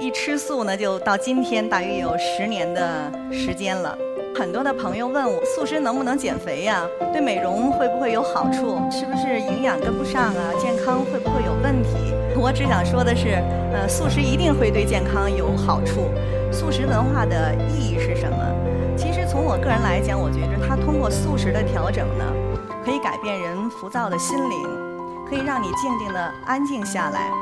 一吃素呢，就到今天大约有十年的时间了。很多的朋友问我，素食能不能减肥呀？对美容会不会有好处？是不是营养跟不上啊？健康会不会有问题？我只想说的是，呃，素食一定会对健康有好处。素食文化的意义是什么？其实从我个人来讲，我觉着它通过素食的调整呢，可以改变人浮躁的心灵，可以让你静静的安静下来。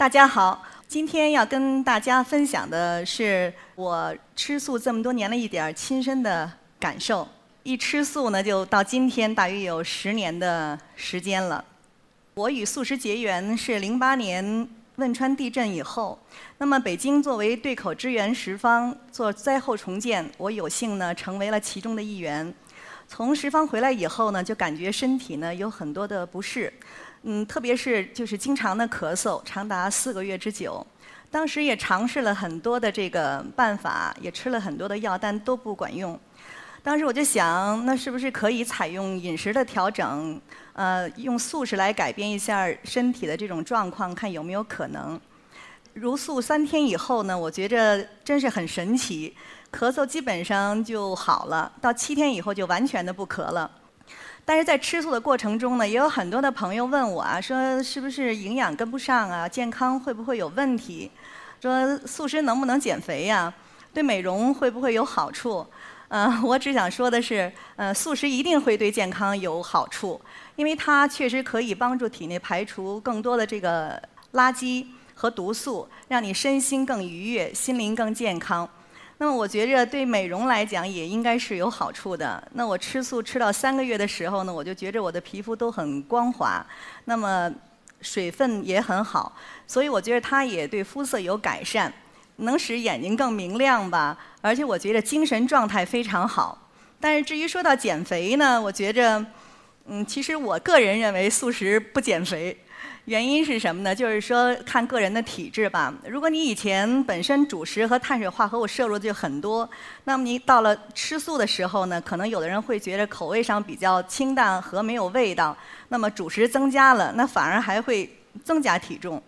大家好，今天要跟大家分享的是我吃素这么多年的一点亲身的感受。一吃素呢，就到今天大约有十年的时间了。我与素食结缘是零八年汶川地震以后，那么北京作为对口支援十方做灾后重建，我有幸呢成为了其中的一员。从十方回来以后呢，就感觉身体呢有很多的不适。嗯，特别是就是经常的咳嗽，长达四个月之久。当时也尝试了很多的这个办法，也吃了很多的药，但都不管用。当时我就想，那是不是可以采用饮食的调整，呃，用素食来改变一下身体的这种状况，看有没有可能？如素三天以后呢，我觉着真是很神奇，咳嗽基本上就好了，到七天以后就完全的不咳了。但是在吃素的过程中呢，也有很多的朋友问我啊，说是不是营养跟不上啊，健康会不会有问题？说素食能不能减肥呀？对美容会不会有好处？嗯，我只想说的是，呃，素食一定会对健康有好处，因为它确实可以帮助体内排除更多的这个垃圾和毒素，让你身心更愉悦，心灵更健康。那么我觉着对美容来讲也应该是有好处的。那我吃素吃到三个月的时候呢，我就觉着我的皮肤都很光滑，那么水分也很好，所以我觉得它也对肤色有改善，能使眼睛更明亮吧。而且我觉得精神状态非常好。但是至于说到减肥呢，我觉着，嗯，其实我个人认为素食不减肥。原因是什么呢？就是说看个人的体质吧。如果你以前本身主食和碳水化合物摄入就很多，那么你到了吃素的时候呢，可能有的人会觉得口味上比较清淡和没有味道。那么主食增加了，那反而还会增加体重。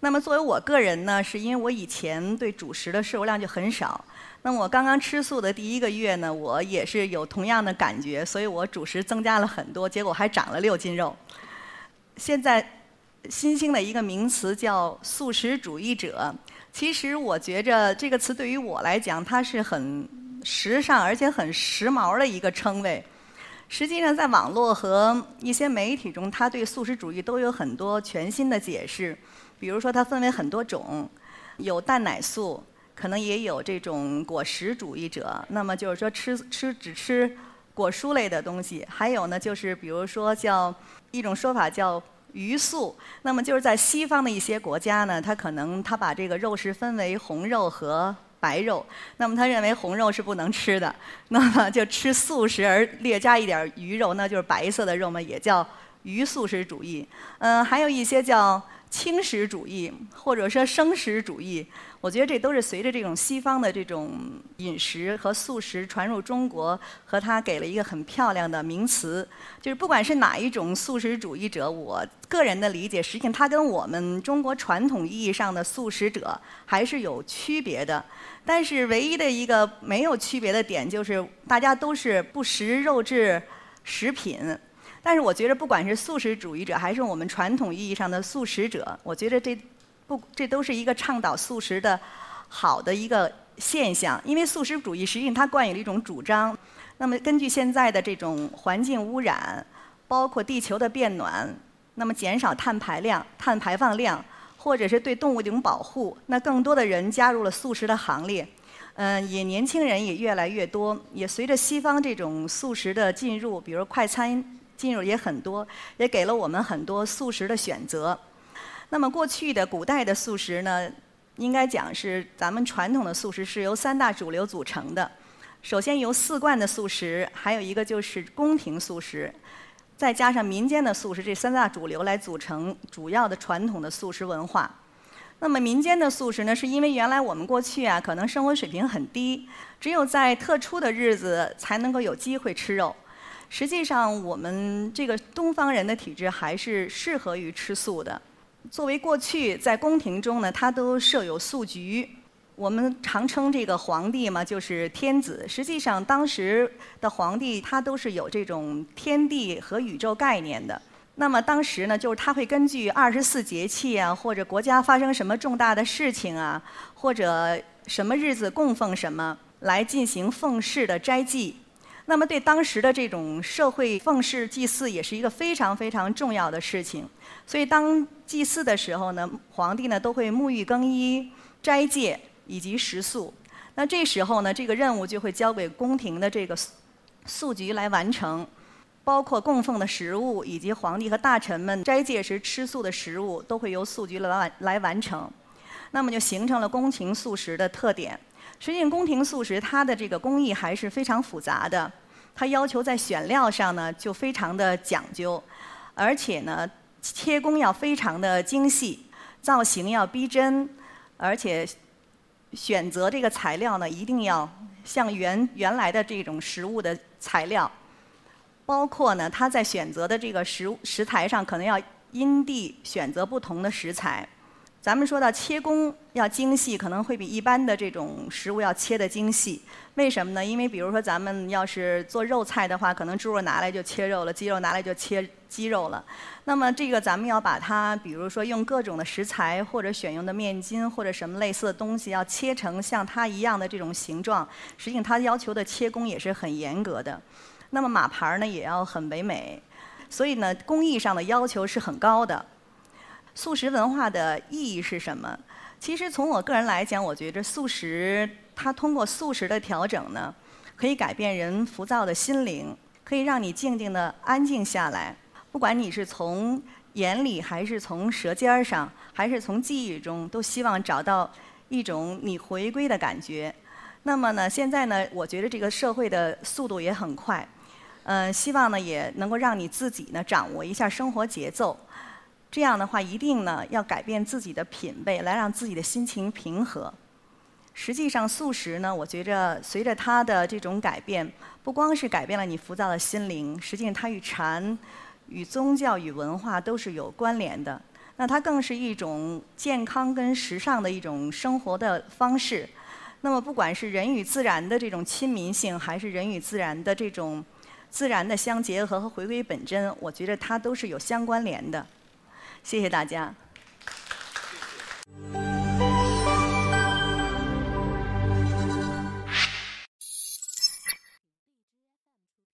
那么作为我个人呢，是因为我以前对主食的摄入量就很少。那我刚刚吃素的第一个月呢，我也是有同样的感觉，所以我主食增加了很多，结果还长了六斤肉。现在。新兴的一个名词叫素食主义者。其实我觉着这个词对于我来讲，它是很时尚而且很时髦的一个称谓。实际上，在网络和一些媒体中，它对素食主义都有很多全新的解释。比如说，它分为很多种，有蛋奶素，可能也有这种果实主义者。那么就是说，吃吃只吃果蔬类的东西。还有呢，就是比如说叫一种说法叫。鱼素，那么就是在西方的一些国家呢，他可能他把这个肉食分为红肉和白肉，那么他认为红肉是不能吃的，那么就吃素食而略加一点鱼肉，那就是白色的肉嘛，也叫鱼素食主义。嗯，还有一些叫。轻食主义，或者说生食主义，我觉得这都是随着这种西方的这种饮食和素食传入中国，和它给了一个很漂亮的名词。就是不管是哪一种素食主义者，我个人的理解，实际上它跟我们中国传统意义上的素食者还是有区别的。但是唯一的一个没有区别的点，就是大家都是不食肉质食品。但是我觉得，不管是素食主义者，还是我们传统意义上的素食者，我觉得这不这都是一个倡导素食的好的一个现象。因为素食主义实际上它冠以了一种主张。那么根据现在的这种环境污染，包括地球的变暖，那么减少碳排量、碳排放量，或者是对动物的一种保护，那更多的人加入了素食的行列。嗯，也年轻人也越来越多，也随着西方这种素食的进入，比如快餐。进入也很多，也给了我们很多素食的选择。那么过去的古代的素食呢，应该讲是咱们传统的素食是由三大主流组成的。首先由四惯的素食，还有一个就是宫廷素食，再加上民间的素食，这三大主流来组成主要的传统的素食文化。那么民间的素食呢，是因为原来我们过去啊，可能生活水平很低，只有在特殊的日子才能够有机会吃肉。实际上，我们这个东方人的体质还是适合于吃素的。作为过去在宫廷中呢，它都设有素局。我们常称这个皇帝嘛，就是天子。实际上，当时的皇帝他都是有这种天地和宇宙概念的。那么当时呢，就是他会根据二十四节气啊，或者国家发生什么重大的事情啊，或者什么日子供奉什么，来进行奉事的斋祭。那么对当时的这种社会奉事祭祀也是一个非常非常重要的事情。所以当祭祀的时候呢，皇帝呢都会沐浴更衣、斋戒以及食素。那这时候呢，这个任务就会交给宫廷的这个素局来完成。包括供奉的食物，以及皇帝和大臣们斋戒时吃素的食物，都会由素局来完来完成。那么就形成了宫廷素食的特点。实际，宫廷素食它的这个工艺还是非常复杂的，它要求在选料上呢就非常的讲究，而且呢切工要非常的精细，造型要逼真，而且选择这个材料呢一定要像原原来的这种食物的材料。包括呢，他在选择的这个食食材上，可能要因地选择不同的食材。咱们说到切工要精细，可能会比一般的这种食物要切的精细。为什么呢？因为比如说咱们要是做肉菜的话，可能猪肉拿来就切肉了，鸡肉拿来就切鸡肉了。那么这个咱们要把它，比如说用各种的食材，或者选用的面筋，或者什么类似的东西，要切成像它一样的这种形状。实际上，它要求的切工也是很严格的。那么马牌呢也要很唯美，所以呢工艺上的要求是很高的。素食文化的意义是什么？其实从我个人来讲，我觉着素食它通过素食的调整呢，可以改变人浮躁的心灵，可以让你静静的安静下来。不管你是从眼里，还是从舌尖上，还是从记忆中，都希望找到一种你回归的感觉。那么呢，现在呢，我觉得这个社会的速度也很快。嗯，希望呢也能够让你自己呢掌握一下生活节奏，这样的话一定呢要改变自己的品味，来让自己的心情平和。实际上素食呢，我觉着随着它的这种改变，不光是改变了你浮躁的心灵，实际上它与禅、与宗教、与文化都是有关联的。那它更是一种健康跟时尚的一种生活的方式。那么不管是人与自然的这种亲民性，还是人与自然的这种。自然的相结合和回归本真，我觉得它都是有相关联的。谢谢大家。